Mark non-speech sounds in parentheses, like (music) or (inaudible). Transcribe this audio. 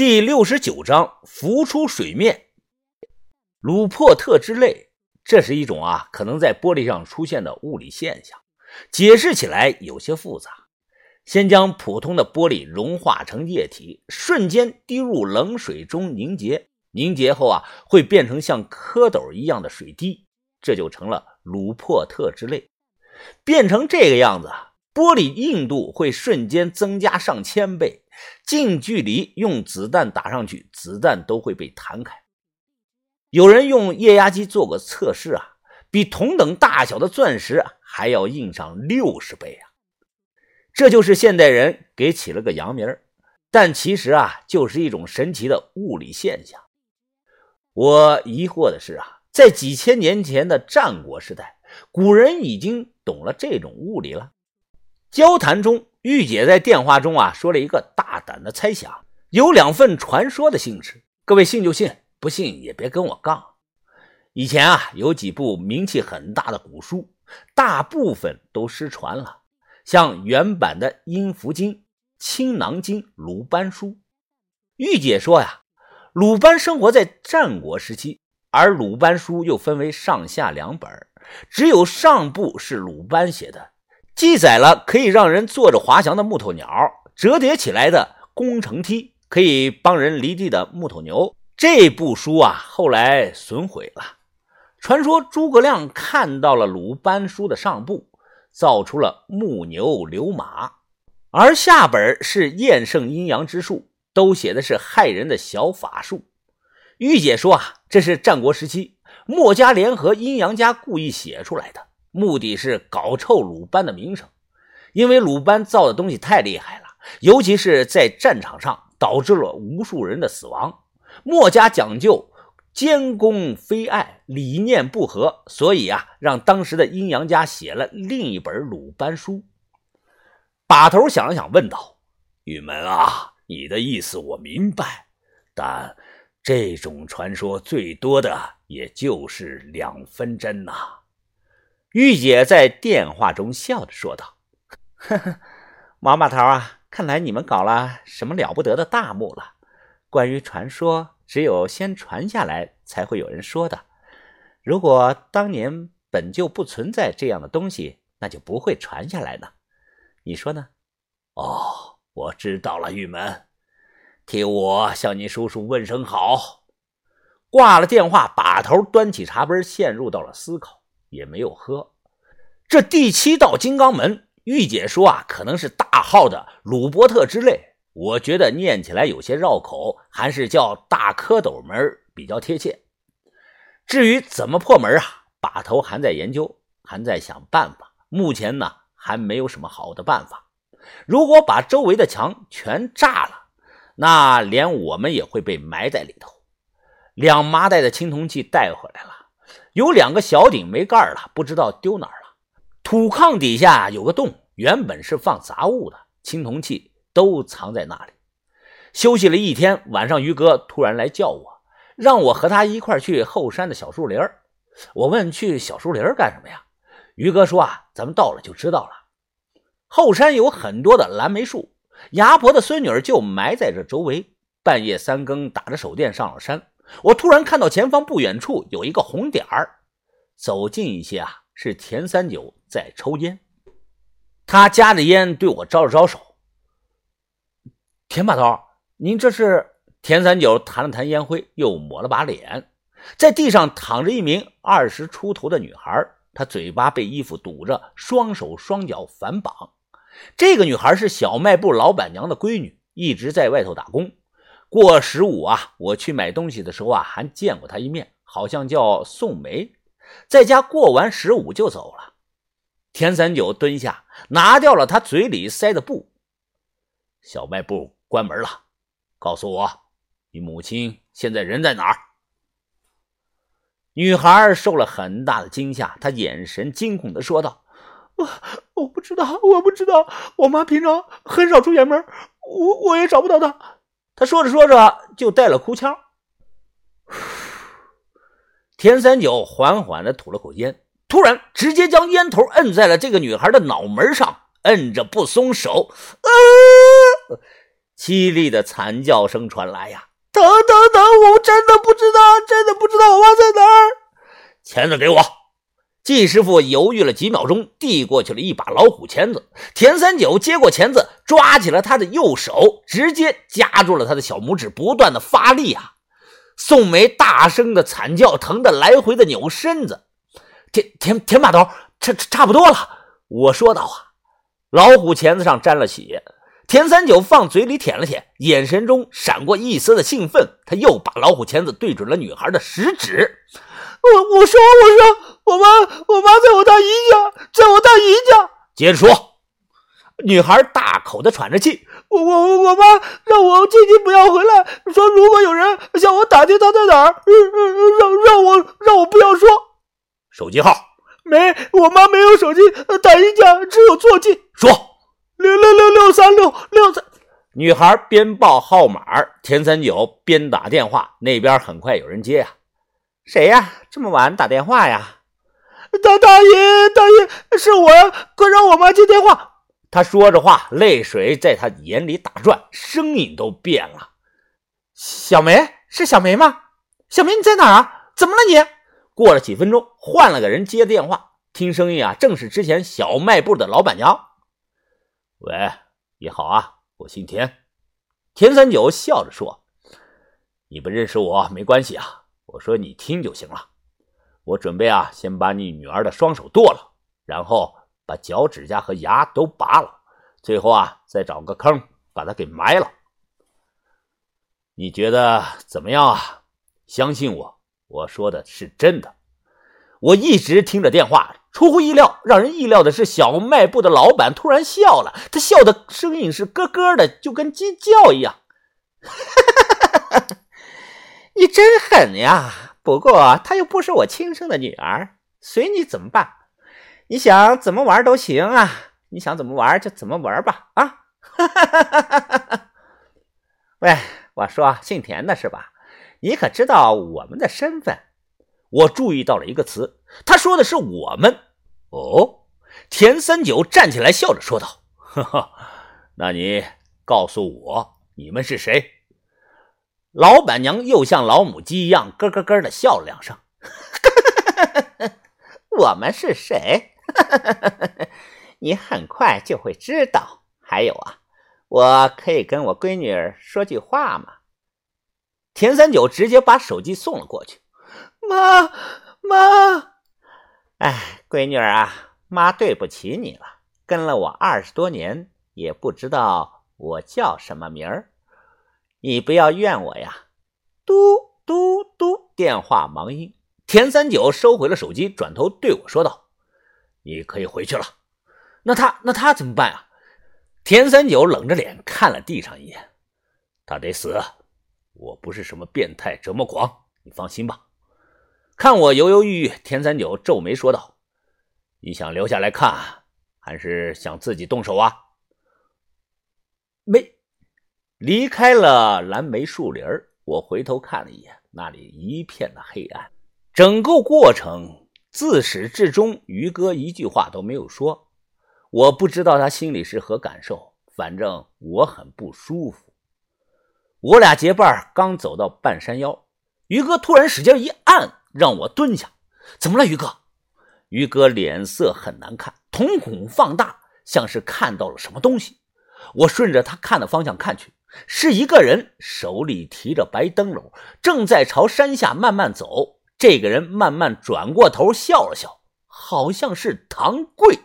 第六十九章浮出水面。鲁珀特之泪，这是一种啊可能在玻璃上出现的物理现象，解释起来有些复杂。先将普通的玻璃融化成液体，瞬间滴入冷水中凝结，凝结后啊会变成像蝌蚪一样的水滴，这就成了鲁珀特之泪。变成这个样子，玻璃硬度会瞬间增加上千倍。近距离用子弹打上去，子弹都会被弹开。有人用液压机做过测试啊，比同等大小的钻石还要硬上六十倍啊！这就是现代人给起了个洋名但其实啊，就是一种神奇的物理现象。我疑惑的是啊，在几千年前的战国时代，古人已经懂了这种物理了。交谈中。玉姐在电话中啊说了一个大胆的猜想，有两份传说的性质。各位信就信，不信也别跟我杠。以前啊有几部名气很大的古书，大部分都失传了，像原版的《阴符经》《青囊经》《鲁班书》。玉姐说呀，鲁班生活在战国时期，而《鲁班书》又分为上下两本，只有上部是鲁班写的。记载了可以让人坐着滑翔的木头鸟，折叠起来的工程梯，可以帮人犁地的木头牛。这部书啊，后来损毁了。传说诸葛亮看到了鲁班书的上部，造出了木牛流马，而下本是厌胜阴阳之术，都写的是害人的小法术。玉姐说啊，这是战国时期墨家联合阴阳家故意写出来的。目的是搞臭鲁班的名声，因为鲁班造的东西太厉害了，尤其是在战场上导致了无数人的死亡。墨家讲究兼攻非爱，理念不合，所以啊，让当时的阴阳家写了另一本鲁班书。把头想了想，问道：“玉门啊，你的意思我明白，但这种传说最多的也就是两分真呐。”玉姐在电话中笑着说道：“呵呵，王把头啊，看来你们搞了什么了不得的大幕了。关于传说，只有先传下来，才会有人说的。如果当年本就不存在这样的东西，那就不会传下来呢。你说呢？”“哦，我知道了，玉门，替我向你叔叔问声好。”挂了电话，把头端起茶杯，陷入到了思考。也没有喝。这第七道金刚门，玉姐说啊，可能是大号的鲁伯特之类。我觉得念起来有些绕口，还是叫大蝌蚪门比较贴切。至于怎么破门啊，把头还在研究，还在想办法。目前呢，还没有什么好的办法。如果把周围的墙全炸了，那连我们也会被埋在里头。两麻袋的青铜器带回来了。有两个小鼎没盖了，不知道丢哪儿了。土炕底下有个洞，原本是放杂物的，青铜器都藏在那里。休息了一天，晚上于哥突然来叫我，让我和他一块去后山的小树林我问去小树林干什么呀？于哥说啊，咱们到了就知道了。后山有很多的蓝莓树，牙婆的孙女儿就埋在这周围。半夜三更打着手电上了山。我突然看到前方不远处有一个红点儿，走近一些啊，是田三九在抽烟。他夹着烟对我招了招手。田把头，您这是？田三九弹了弹烟灰，又抹了把脸。在地上躺着一名二十出头的女孩，她嘴巴被衣服堵着，双手双脚反绑。这个女孩是小卖部老板娘的闺女，一直在外头打工。过十五啊，我去买东西的时候啊，还见过他一面，好像叫宋梅，在家过完十五就走了。田三九蹲下，拿掉了他嘴里塞的布。小卖部关门了，告诉我，你母亲现在人在哪儿？女孩受了很大的惊吓，她眼神惊恐的说道：“我我不知道，我不知道，我妈平常很少出远门，我我也找不到她。”他说着说着就带了哭腔。田三九缓缓的吐了口烟，突然直接将烟头摁在了这个女孩的脑门上，摁着不松手。呃，凄厉的惨叫声传来呀！疼疼疼！我真的不知道，真的不知道我妈在哪儿。钳子给我。季师傅犹豫了几秒钟，递过去了一把老虎钳子。田三九接过钳子，抓起了他的右手，直接夹住了他的小拇指，不断的发力啊！宋梅大声的惨叫，疼的来回的扭身子。田田田把头，差差不多了。我说道啊，老虎钳子上沾了血。田三九放嘴里舔了舔，眼神中闪过一丝的兴奋。他又把老虎钳子对准了女孩的食指。我我说我说，我妈我妈在我大姨家，在我大姨家。接着说。女孩大口的喘着气。我我我我妈让我千万不要回来，说如果有人向我打听她在哪儿，让让我让我不要说。手机号没，我妈没有手机，大姨家只有座机。说。六六六六三六六三，女孩边报号码，田三九边打电话。那边很快有人接呀，谁呀？这么晚打电话呀？大大爷，大爷，是我！快让我妈接电话。他说着话，泪水在他眼里打转，声音都变了。小梅是小梅吗？小梅你在哪啊？怎么了你？过了几分钟，换了个人接电话，听声音啊，正是之前小卖部的老板娘。喂，你好啊，我姓田。田三九笑着说：“你不认识我没关系啊，我说你听就行了。我准备啊，先把你女儿的双手剁了，然后把脚趾甲和牙都拔了，最后啊，再找个坑把她给埋了。你觉得怎么样啊？相信我，我说的是真的。我一直听着电话。”出乎意料，让人意料的是，小卖部的老板突然笑了。他笑的声音是咯咯的，就跟鸡叫一样。哈哈哈你真狠呀！不过她又不是我亲生的女儿，随你怎么办？你想怎么玩都行啊！你想怎么玩就怎么玩吧！啊！哈哈哈哈哈哈喂，我说姓田的是吧？你可知道我们的身份？我注意到了一个词，他说的是“我们”。哦，田三九站起来，笑着说道：“ (laughs) 哈哈，那你告诉我，你们是谁？”老板娘又像老母鸡一样咯咯咯的笑了两声：“ (laughs) 我们是谁？(laughs) 你很快就会知道。还有啊，我可以跟我闺女儿说句话吗？”田三九直接把手机送了过去。妈妈，哎，闺女儿啊，妈对不起你了。跟了我二十多年，也不知道我叫什么名儿，你不要怨我呀。嘟嘟嘟，电话忙音。田三九收回了手机，转头对我说道：“你可以回去了。那他，那他怎么办啊？”田三九冷着脸看了地上一眼：“他得死。我不是什么变态折磨狂，你放心吧。”看我犹犹豫豫，田三九皱眉说道：“你想留下来看，还是想自己动手啊？”没离开了蓝莓树林我回头看了一眼，那里一片的黑暗。整个过程自始至终，于哥一句话都没有说。我不知道他心里是何感受，反正我很不舒服。我俩结伴刚走到半山腰，于哥突然使劲一按。让我蹲下，怎么了，于哥？于哥脸色很难看，瞳孔放大，像是看到了什么东西。我顺着他看的方向看去，是一个人手里提着白灯笼，正在朝山下慢慢走。这个人慢慢转过头，笑了笑，好像是唐贵。